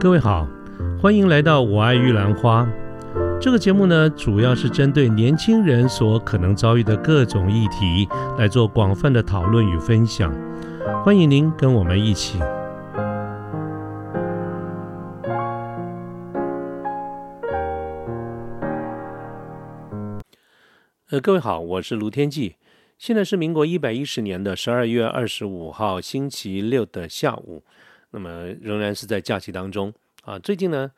各位好，欢迎来到我爱玉兰花。这个节目呢，主要是针对年轻人所可能遭遇的各种议题来做广泛的讨论与分享。欢迎您跟我们一起。呃，各位好，我是卢天记。现在是民国一百一十年的十二月二十五号星期六的下午。那么仍然是在假期当中啊。最近呢，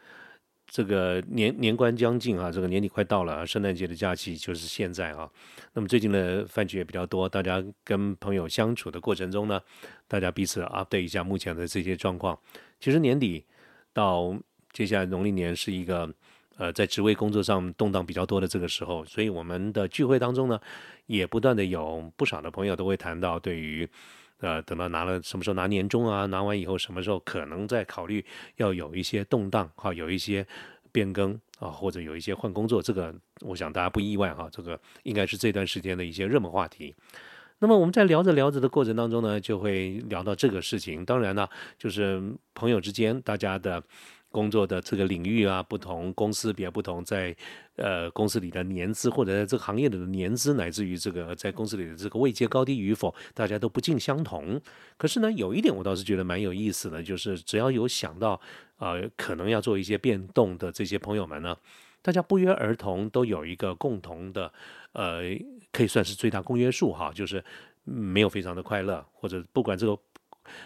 这个年年关将近啊，这个年底快到了，圣诞节的假期就是现在啊。那么最近的饭局也比较多，大家跟朋友相处的过程中呢，大家彼此 update 一下目前的这些状况。其实年底到接下来农历年是一个呃在职位工作上动荡比较多的这个时候，所以我们的聚会当中呢，也不断的有不少的朋友都会谈到对于。呃，等到拿了什么时候拿年终啊？拿完以后什么时候可能再考虑要有一些动荡哈，有一些变更啊，或者有一些换工作，这个我想大家不意外哈，这个应该是这段时间的一些热门话题。那么我们在聊着聊着的过程当中呢，就会聊到这个事情。当然呢，就是朋友之间大家的。工作的这个领域啊，不同公司比较不同，在呃公司里的年资或者在这个行业里的年资，乃至于这个在公司里的这个位阶高低与否，大家都不尽相同。可是呢，有一点我倒是觉得蛮有意思的，就是只要有想到呃可能要做一些变动的这些朋友们呢，大家不约而同都有一个共同的呃，可以算是最大公约数哈，就是没有非常的快乐，或者不管这个。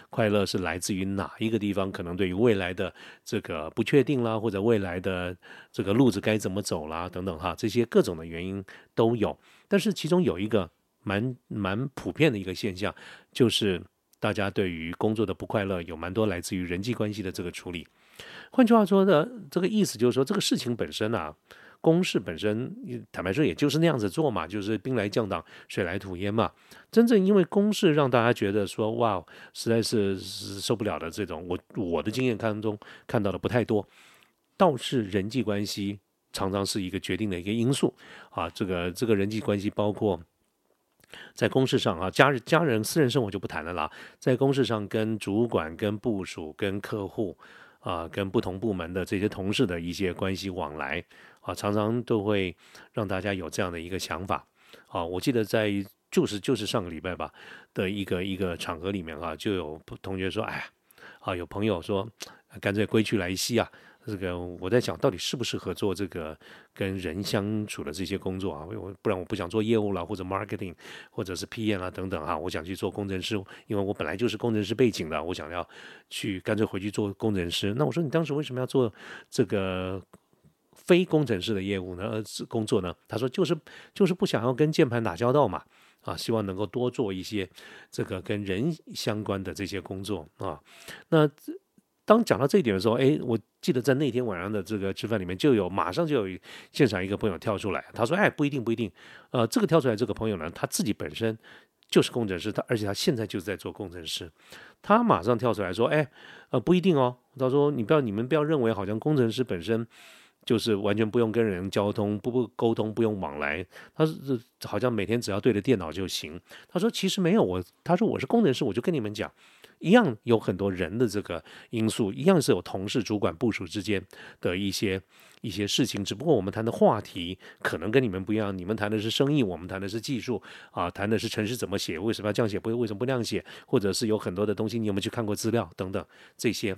快乐是来自于哪一个地方？可能对于未来的这个不确定啦，或者未来的这个路子该怎么走啦，等等哈，这些各种的原因都有。但是其中有一个蛮蛮普遍的一个现象，就是大家对于工作的不快乐有蛮多来自于人际关系的这个处理。换句话说的这个意思就是说，这个事情本身啊。公事本身，坦白说，也就是那样子做嘛，就是兵来将挡，水来土掩嘛。真正因为公事让大家觉得说，哇，实在是受不了的这种，我我的经验当中看到的不太多。倒是人际关系常常是一个决定的一个因素啊。这个这个人际关系包括在公事上啊，家人家人私人生活就不谈了啦。在公事上，跟主管、跟部署、跟客户啊，跟不同部门的这些同事的一些关系往来。啊，常常都会让大家有这样的一个想法。啊，我记得在就是就是上个礼拜吧的一个一个场合里面啊，就有同学说：“哎呀，啊，有朋友说，干脆归去来兮啊。”这个我在想到底适不适合做这个跟人相处的这些工作啊？我不然我不想做业务了，或者 marketing，或者是 PM 啊等等啊，我想去做工程师，因为我本来就是工程师背景的，我想要去干脆回去做工程师。那我说你当时为什么要做这个？非工程师的业务呢，工作呢？他说就是就是不想要跟键盘打交道嘛，啊，希望能够多做一些这个跟人相关的这些工作啊。那当讲到这一点的时候，哎，我记得在那天晚上的这个吃饭里面，就有马上就有现场一个朋友跳出来，他说：“哎，不一定，不一定。”呃，这个跳出来这个朋友呢，他自己本身就是工程师，他而且他现在就是在做工程师，他马上跳出来说：“哎，呃，不一定哦。”他说：“你不要，你们不要认为好像工程师本身。”就是完全不用跟人交通，不不沟通，不用往来。他是好像每天只要对着电脑就行。他说其实没有我，他说我是工程师，我就跟你们讲，一样有很多人的这个因素，一样是有同事、主管、部署之间的一些一些事情。只不过我们谈的话题可能跟你们不一样，你们谈的是生意，我们谈的是技术啊，谈的是程式怎么写，为什么要这样写，不为什么不那样写，或者是有很多的东西你有没有去看过资料等等这些。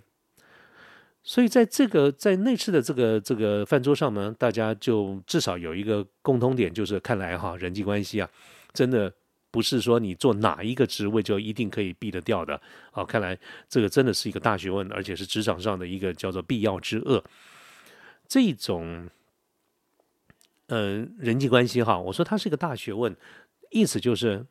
所以在这个在那次的这个这个饭桌上呢，大家就至少有一个共通点，就是看来哈人际关系啊，真的不是说你做哪一个职位就一定可以避得掉的啊。看来这个真的是一个大学问，而且是职场上的一个叫做必要之恶。这种嗯人际关系哈，我说它是一个大学问，意思就是。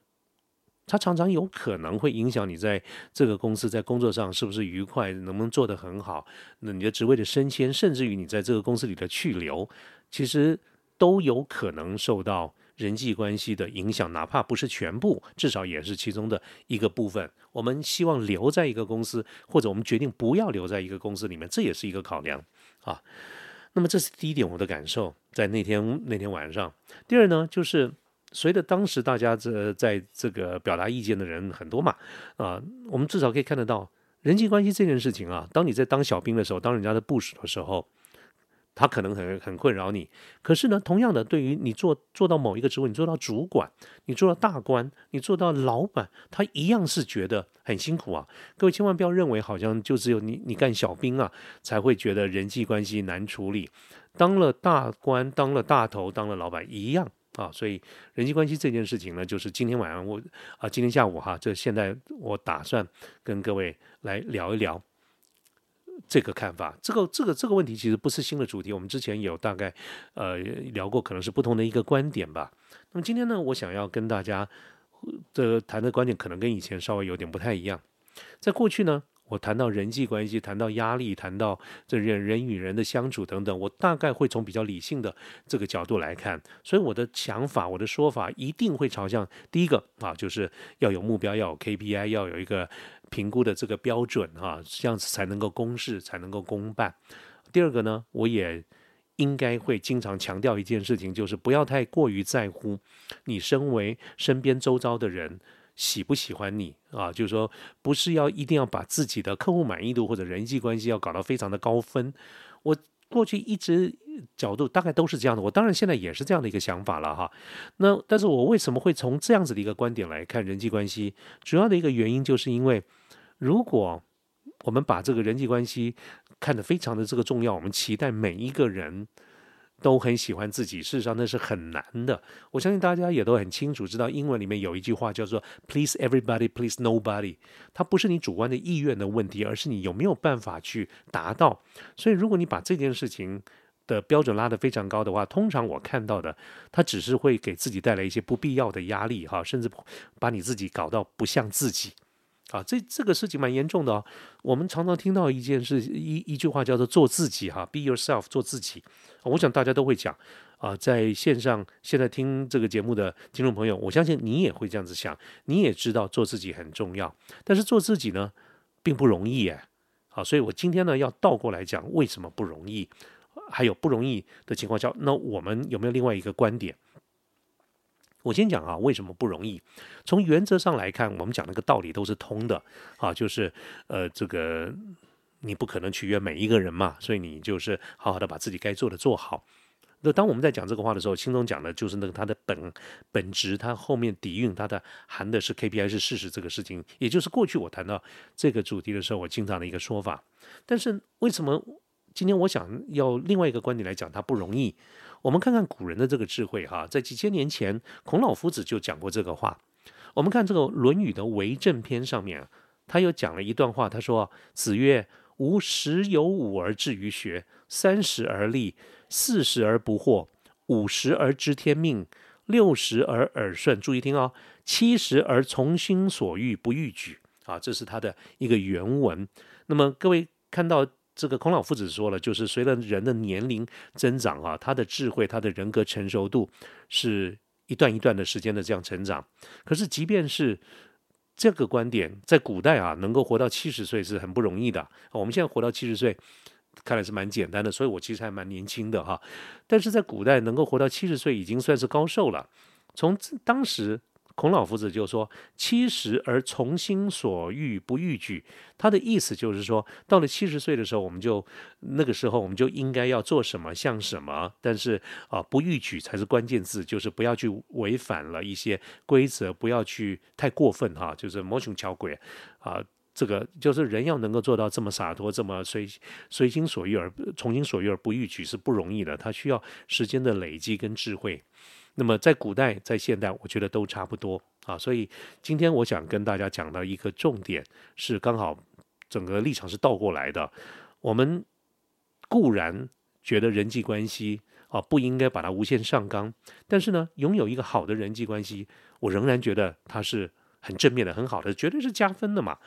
它常常有可能会影响你在这个公司在工作上是不是愉快，能不能做得很好。那你的职位的升迁，甚至于你在这个公司里的去留，其实都有可能受到人际关系的影响，哪怕不是全部，至少也是其中的一个部分。我们希望留在一个公司，或者我们决定不要留在一个公司里面，这也是一个考量啊。那么这是第一点，我的感受在那天那天晚上。第二呢，就是。随着当时大家这在这个表达意见的人很多嘛，啊，我们至少可以看得到，人际关系这件事情啊，当你在当小兵的时候，当人家的部署的时候。他可能很很困扰你，可是呢，同样的，对于你做做到某一个职位，你做到主管，你做到大官，你做到老板，他一样是觉得很辛苦啊。各位千万不要认为好像就只有你你干小兵啊才会觉得人际关系难处理，当了大官，当了大头，当了老板一样啊。所以人际关系这件事情呢，就是今天晚上我啊，今天下午哈，这现在我打算跟各位来聊一聊。这个看法，这个这个这个问题其实不是新的主题，我们之前有大概呃聊过，可能是不同的一个观点吧。那么今天呢，我想要跟大家的谈的观点，可能跟以前稍微有点不太一样。在过去呢。我谈到人际关系，谈到压力，谈到这人人与人的相处等等，我大概会从比较理性的这个角度来看，所以我的想法，我的说法一定会朝向第一个啊，就是要有目标，要有 KPI，要有一个评估的这个标准啊，这样子才能够公事，才能够公办。第二个呢，我也应该会经常强调一件事情，就是不要太过于在乎你身为身边周遭的人。喜不喜欢你啊？就是说，不是要一定要把自己的客户满意度或者人际关系要搞到非常的高分。我过去一直角度大概都是这样的，我当然现在也是这样的一个想法了哈。那但是我为什么会从这样子的一个观点来看人际关系？主要的一个原因就是因为，如果我们把这个人际关系看得非常的这个重要，我们期待每一个人。都很喜欢自己，事实上那是很难的。我相信大家也都很清楚，知道英文里面有一句话叫做 “please everybody, please nobody”。它不是你主观的意愿的问题，而是你有没有办法去达到。所以，如果你把这件事情的标准拉得非常高的话，通常我看到的，它只是会给自己带来一些不必要的压力，哈，甚至把你自己搞到不像自己。啊，这这个事情蛮严重的哦。我们常常听到一件事，一一句话叫做“做自己”哈，“be yourself”，做自己。我想大家都会讲啊，在线上现在听这个节目的听众朋友，我相信你也会这样子想，你也知道做自己很重要，但是做自己呢，并不容易哎。好，所以我今天呢要倒过来讲，为什么不容易？还有不容易的情况下，那我们有没有另外一个观点？我先讲啊，为什么不容易？从原则上来看，我们讲那个道理都是通的啊，就是呃，这个你不可能取悦每一个人嘛，所以你就是好好的把自己该做的做好。那当我们在讲这个话的时候，心中讲的就是那个它的本本质，它后面底蕴，它的含的是 KPI 是事实这个事情，也就是过去我谈到这个主题的时候，我经常的一个说法。但是为什么今天我想要另外一个观点来讲，它不容易？我们看看古人的这个智慧哈，在几千年前，孔老夫子就讲过这个话。我们看这个《论语》的为政篇上面，他又讲了一段话，他说：“子曰：吾十有五而志于学，三十而立，四十而不惑，五十而知天命，六十而耳顺。注意听哦，七十而从心所欲不逾矩。”啊，这是他的一个原文。那么各位看到。这个孔老夫子说了，就是随着人的年龄增长啊，他的智慧、他的人格成熟度是一段一段的时间的这样成长。可是，即便是这个观点，在古代啊，能够活到七十岁是很不容易的。我们现在活到七十岁，看来是蛮简单的，所以我其实还蛮年轻的哈。但是在古代，能够活到七十岁已经算是高寿了。从当时。孔老夫子就说：“七十而从心所欲不逾矩。”他的意思就是说，到了七十岁的时候，我们就那个时候我们就应该要做什么像什么，但是啊，不逾矩才是关键字，就是不要去违反了一些规则，不要去太过分哈，就是魔穷巧鬼啊。这个就是人要能够做到这么洒脱，这么随随心所欲而从心所欲而不逾矩是不容易的，他需要时间的累积跟智慧。那么在古代，在现代，我觉得都差不多啊。所以今天我想跟大家讲到一个重点，是刚好整个立场是倒过来的。我们固然觉得人际关系啊不应该把它无限上纲，但是呢，拥有一个好的人际关系，我仍然觉得它是很正面的、很好的，绝对是加分的嘛。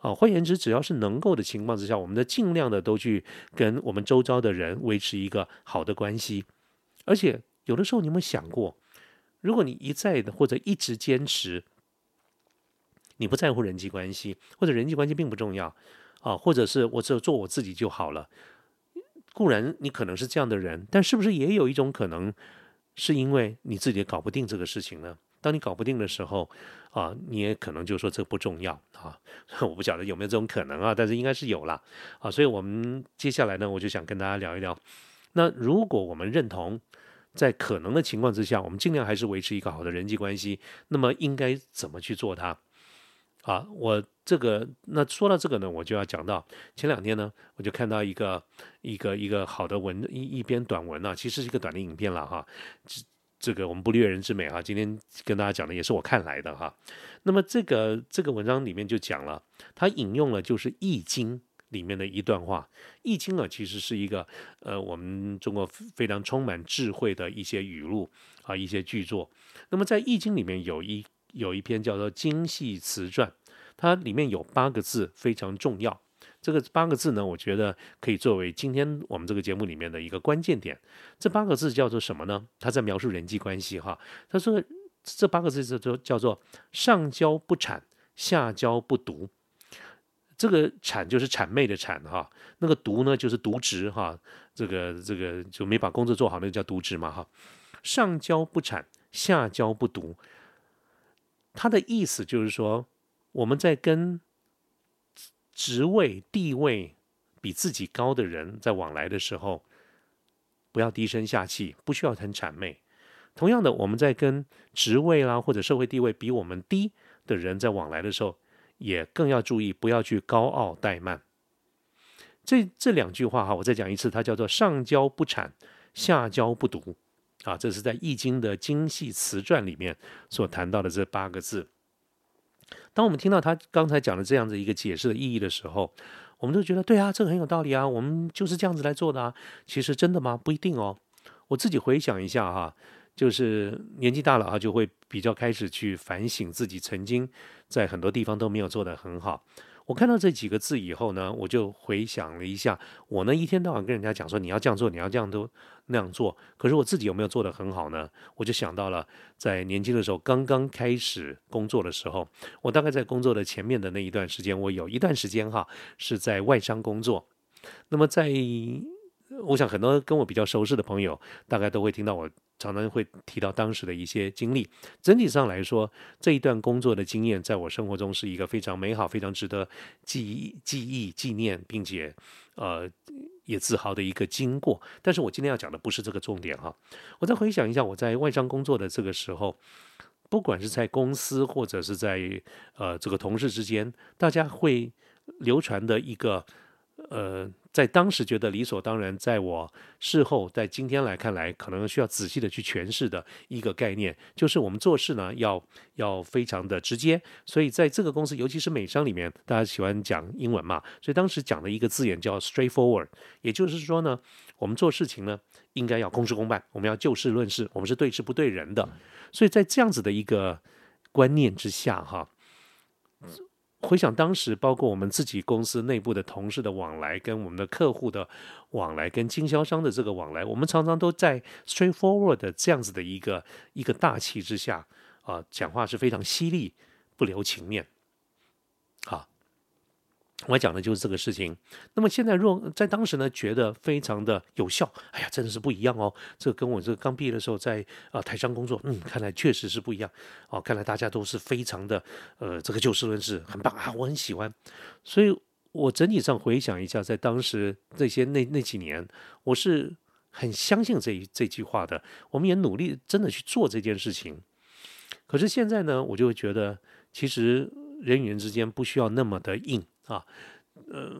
啊，换言之，只要是能够的情况之下，我们的尽量的都去跟我们周遭的人维持一个好的关系，而且。有的时候，你有没有想过，如果你一再的或者一直坚持，你不在乎人际关系，或者人际关系并不重要啊，或者是我只有做我自己就好了。固然你可能是这样的人，但是不是也有一种可能，是因为你自己搞不定这个事情呢？当你搞不定的时候，啊，你也可能就说这不重要啊。我不晓得有没有这种可能啊，但是应该是有了。啊。所以我们接下来呢，我就想跟大家聊一聊。那如果我们认同，在可能的情况之下，我们尽量还是维持一个好的人际关系，那么应该怎么去做它？啊，我这个那说到这个呢，我就要讲到前两天呢，我就看到一个一个一个好的文一一篇短文啊，其实是一个短的影片了哈。这个我们不略人之美啊，今天跟大家讲的也是我看来的哈。那么这个这个文章里面就讲了，他引用了就是《易经》里面的一段话，《易经》啊其实是一个呃我们中国非常充满智慧的一些语录啊一些巨作。那么在《易经》里面有一。有一篇叫做《精细词传》，它里面有八个字非常重要。这个八个字呢，我觉得可以作为今天我们这个节目里面的一个关键点。这八个字叫做什么呢？他在描述人际关系哈。他说这八个字叫做叫做上交不谄，下交不独。这个谄就是谄媚的谄哈，那个独呢就是渎职哈。这个这个就没把工作做好，那个叫渎职嘛哈。上交不谄，下交不独。他的意思就是说，我们在跟职位、地位比自己高的人在往来的时候，不要低声下气，不需要很谄媚。同样的，我们在跟职位啦或者社会地位比我们低的人在往来的时候，也更要注意，不要去高傲怠慢。这这两句话哈，我再讲一次，它叫做“上交不谄，下交不读”。啊，这是在《易经》的精细词传里面所谈到的这八个字。当我们听到他刚才讲的这样子一个解释的意义的时候，我们就觉得对啊，这个很有道理啊，我们就是这样子来做的啊。其实真的吗？不一定哦。我自己回想一下哈，就是年纪大了啊，就会比较开始去反省自己曾经在很多地方都没有做得很好。我看到这几个字以后呢，我就回想了一下，我呢一天到晚跟人家讲说你要这样做，你要这样都那样做，可是我自己有没有做得很好呢？我就想到了在年轻的时候，刚刚开始工作的时候，我大概在工作的前面的那一段时间，我有一段时间哈是在外商工作，那么在。我想很多跟我比较熟识的朋友，大概都会听到我常常会提到当时的一些经历。整体上来说，这一段工作的经验，在我生活中是一个非常美好、非常值得记忆、记忆、纪念，并且呃也自豪的一个经过。但是我今天要讲的不是这个重点哈。我再回想一下，我在外商工作的这个时候，不管是在公司或者是在呃这个同事之间，大家会流传的一个呃。在当时觉得理所当然，在我事后在今天来看来，可能需要仔细的去诠释的一个概念，就是我们做事呢要要非常的直接。所以在这个公司，尤其是美商里面，大家喜欢讲英文嘛，所以当时讲的一个字眼叫 straightforward，也就是说呢，我们做事情呢应该要公事公办，我们要就事论事，我们是对事不对人的。所以在这样子的一个观念之下，哈。回想当时，包括我们自己公司内部的同事的往来，跟我们的客户的往来，跟经销商的这个往来，我们常常都在 straightforward 的这样子的一个一个大气之下啊，讲话是非常犀利，不留情面。我讲的就是这个事情。那么现在若在当时呢，觉得非常的有效。哎呀，真的是不一样哦。这跟我这个刚毕业的时候在啊台商工作，嗯，看来确实是不一样。哦，看来大家都是非常的呃，这个就事论事，很棒啊，我很喜欢。所以我整体上回想一下，在当时这些那那几年，我是很相信这一这句话的。我们也努力真的去做这件事情。可是现在呢，我就会觉得，其实人与人之间不需要那么的硬。啊，呃，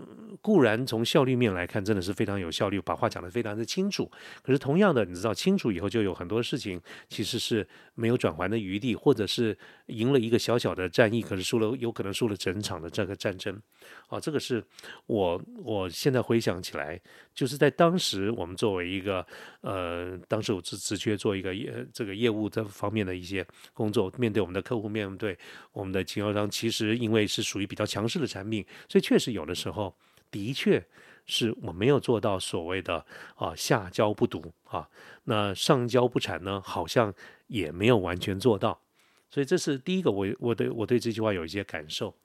固然从效率面来看，真的是非常有效率，把话讲得非常的清楚。可是同样的，你知道，清楚以后就有很多事情其实是没有转圜的余地，或者是赢了一个小小的战役，可是输了，有可能输了整场的这个战争。啊，这个是我我现在回想起来，就是在当时我们作为一个呃，当时我只只缺做一个业这个业务这方面的一些工作，面对我们的客户，面对我们的经销商，其实因为是属于比较强势的产品，所以确实有的时候的确是我没有做到所谓的啊下交不堵啊，那上交不产呢，好像也没有完全做到，所以这是第一个，我我对我对这句话有一些感受。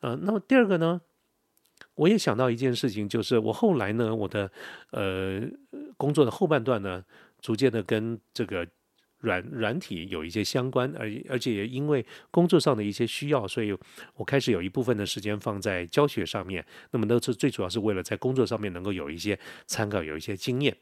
呃，那么第二个呢，我也想到一件事情，就是我后来呢，我的呃工作的后半段呢，逐渐的跟这个软软体有一些相关，而而且也因为工作上的一些需要，所以我开始有一部分的时间放在教学上面。那么，那是最主要是为了在工作上面能够有一些参考，有一些经验。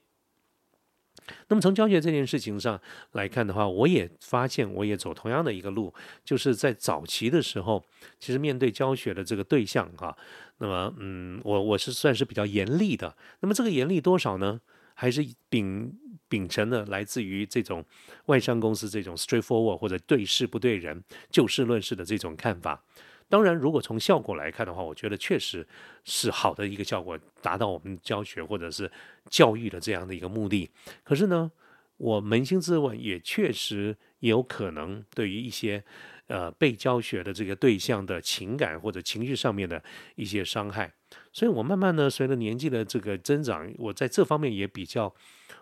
那么从教学这件事情上来看的话，我也发现我也走同样的一个路，就是在早期的时候，其实面对教学的这个对象哈，那么嗯，我我是算是比较严厉的。那么这个严厉多少呢？还是秉秉承了来自于这种外商公司这种 straightforward 或者对事不对人、就事论事的这种看法。当然，如果从效果来看的话，我觉得确实是好的一个效果，达到我们教学或者是教育的这样的一个目的。可是呢，我扪心自问，也确实有可能对于一些呃被教学的这个对象的情感或者情绪上面的一些伤害。所以我慢慢的随着年纪的这个增长，我在这方面也比较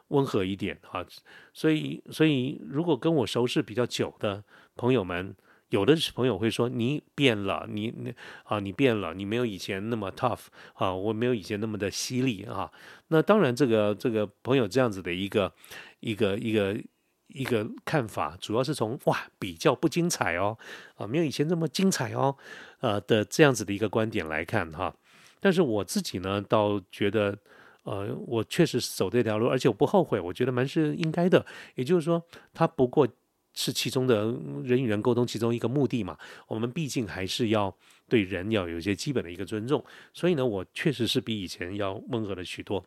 温和一点哈。所以，所以如果跟我熟识比较久的朋友们，有的朋友会说你变了，你你啊，你变了，你没有以前那么 tough 啊，我没有以前那么的犀利啊。那当然，这个这个朋友这样子的一个一个一个一个看法，主要是从哇比较不精彩哦啊，没有以前那么精彩哦呃的这样子的一个观点来看哈。但是我自己呢，倒觉得呃，我确实是走这条路，而且我不后悔，我觉得蛮是应该的。也就是说，他不过。是其中的人与人沟通其中一个目的嘛？我们毕竟还是要对人要有一些基本的一个尊重，所以呢，我确实是比以前要温和了许多。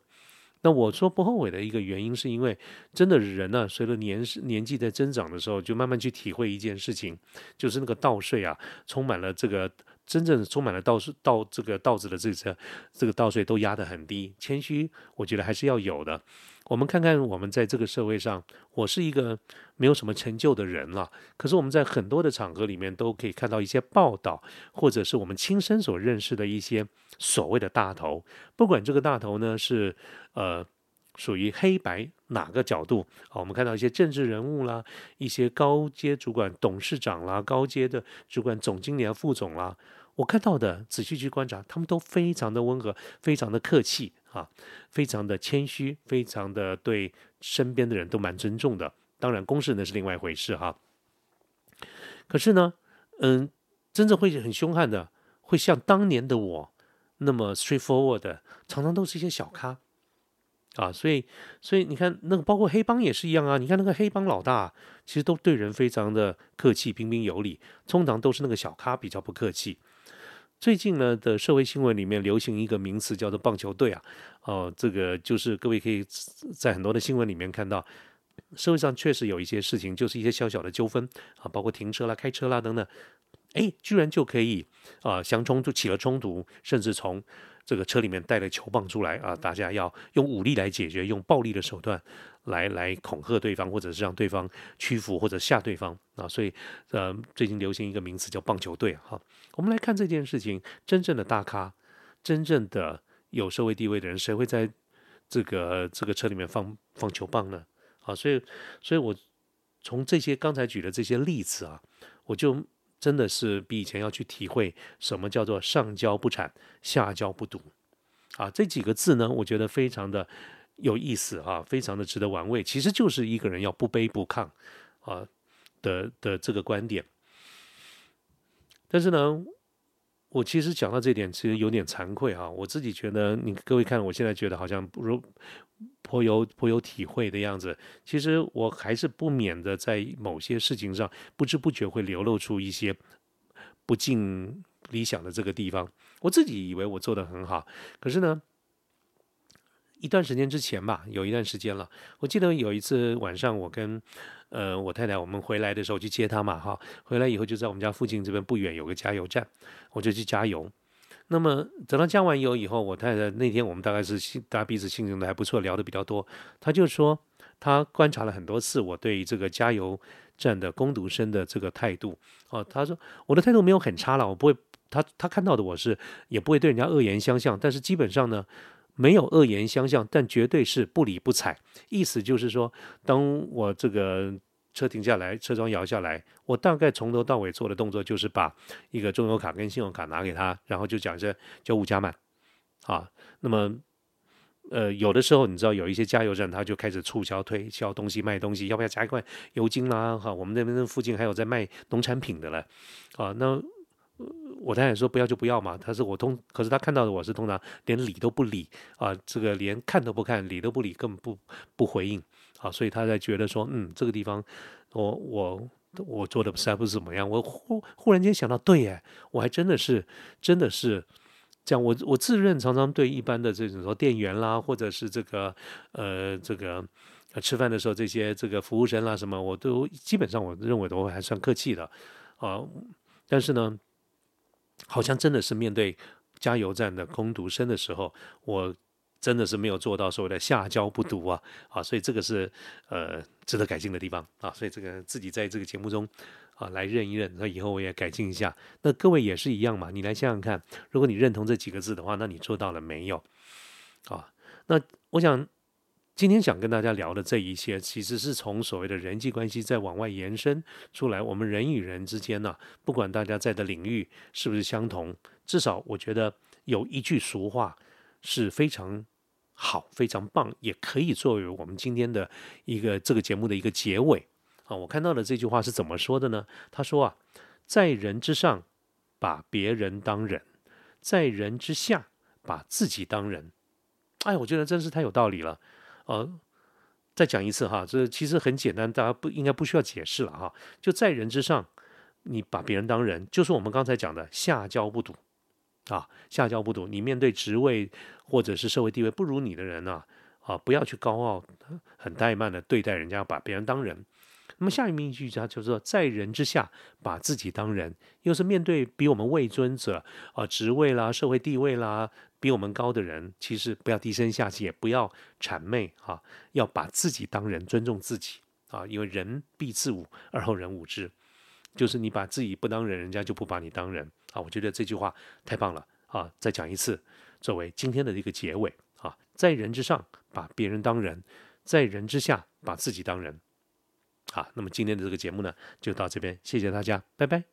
那我说不后悔的一个原因，是因为真的人呢，随着年年纪在增长的时候，就慢慢去体会一件事情，就是那个稻穗啊，充满了这个真正充满了稻税稻这个稻子的这个这个稻税都压得很低，谦虚，我觉得还是要有的。我们看看，我们在这个社会上，我是一个没有什么成就的人了。可是我们在很多的场合里面都可以看到一些报道，或者是我们亲身所认识的一些所谓的大头。不管这个大头呢是呃属于黑白哪个角度啊，我们看到一些政治人物啦，一些高阶主管、董事长啦，高阶的主管、总经理、副总啦，我看到的仔细去观察，他们都非常的温和，非常的客气。啊，非常的谦虚，非常的对身边的人都蛮尊重的。当然，公事那是另外一回事哈。可是呢，嗯，真正会很凶悍的，会像当年的我那么 straightforward 的，常常都是一些小咖啊。所以，所以你看，那个包括黑帮也是一样啊。你看那个黑帮老大，其实都对人非常的客气、彬彬有礼，通常都是那个小咖比较不客气。最近呢的社会新闻里面流行一个名词叫做棒球队啊，哦，这个就是各位可以在很多的新闻里面看到，社会上确实有一些事情，就是一些小小的纠纷啊，包括停车啦、开车啦等等，哎，居然就可以啊，相冲突起了冲突，甚至从这个车里面带了球棒出来啊，大家要用武力来解决，用暴力的手段。来来恐吓对方，或者是让对方屈服或者吓对方啊，所以呃，最近流行一个名词叫棒球队哈。我们来看这件事情，真正的大咖，真正的有社会地位的人，谁会在这个这个车里面放放球棒呢？啊，所以所以我从这些刚才举的这些例子啊，我就真的是比以前要去体会什么叫做上交不产，下交不堵啊，这几个字呢，我觉得非常的。有意思啊，非常的值得玩味。其实就是一个人要不卑不亢啊的的这个观点。但是呢，我其实讲到这点，其实有点惭愧啊。我自己觉得，你各位看，我现在觉得好像不如颇有颇有体会的样子。其实我还是不免的在某些事情上，不知不觉会流露出一些不尽理想的这个地方。我自己以为我做的很好，可是呢。一段时间之前吧，有一段时间了。我记得有一次晚上，我跟呃我太太我们回来的时候去接她嘛，哈，回来以后就在我们家附近这边不远有个加油站，我就去加油。那么等到加完油以后，我太太那天我们大概是大家彼此心情的还不错，聊的比较多。她就说她观察了很多次我对这个加油站的工读生的这个态度。哦，她说我的态度没有很差了，我不会，她她看到的我是也不会对人家恶言相向，但是基本上呢。没有恶言相向，但绝对是不理不睬。意思就是说，当我这个车停下来，车窗摇下来，我大概从头到尾做的动作就是把一个中油卡跟信用卡拿给他，然后就讲着叫吴家满啊。那么，呃，有的时候你知道有一些加油站，他就开始促销推销东西卖东西，要不要加一块油精啦？哈，我们那边那附近还有在卖农产品的了，啊，那我太太说不要就不要嘛。他说我通，可是他看到的我是通常连理都不理啊，这个连看都不看，理都不理，根本不不回应啊，所以他在觉得说，嗯，这个地方我我我做的实在不是怎么样。我忽忽然间想到，对耶，我还真的是真的是。这样，我我自认常常对一般的这种说店员啦，或者是这个呃这个吃饭的时候这些这个服务生啦什么，我都基本上我认为都还算客气的啊。但是呢，好像真的是面对加油站的工读生的时候，我真的是没有做到所谓的下焦不读啊啊，所以这个是呃值得改进的地方啊。所以这个自己在这个节目中。啊，来认一认，那以后我也改进一下。那各位也是一样嘛，你来想想看，如果你认同这几个字的话，那你做到了没有？啊，那我想今天想跟大家聊的这一些，其实是从所谓的人际关系再往外延伸出来。我们人与人之间呢，不管大家在的领域是不是相同，至少我觉得有一句俗话是非常好、非常棒，也可以作为我们今天的一个这个节目的一个结尾。啊，我看到的这句话是怎么说的呢？他说啊，在人之上，把别人当人；在人之下，把自己当人。哎，我觉得真是太有道理了。呃，再讲一次哈，这其实很简单，大家不应该不需要解释了哈。就在人之上，你把别人当人，就是我们刚才讲的下交不赌啊，下交不赌。你面对职位或者是社会地位不如你的人呢，啊，不要去高傲、很怠慢的对待人家，把别人当人。那么下面一句他就是说，在人之下，把自己当人，又是面对比我们位尊者啊，职位啦、社会地位啦，比我们高的人，其实不要低声下气，也不要谄媚啊，要把自己当人，尊重自己啊，因为人必自侮，而后人侮之，就是你把自己不当人，人家就不把你当人啊。我觉得这句话太棒了啊！再讲一次，作为今天的一个结尾啊，在人之上，把别人当人；在人之下，把自己当人。好，那么今天的这个节目呢，就到这边，谢谢大家，拜拜。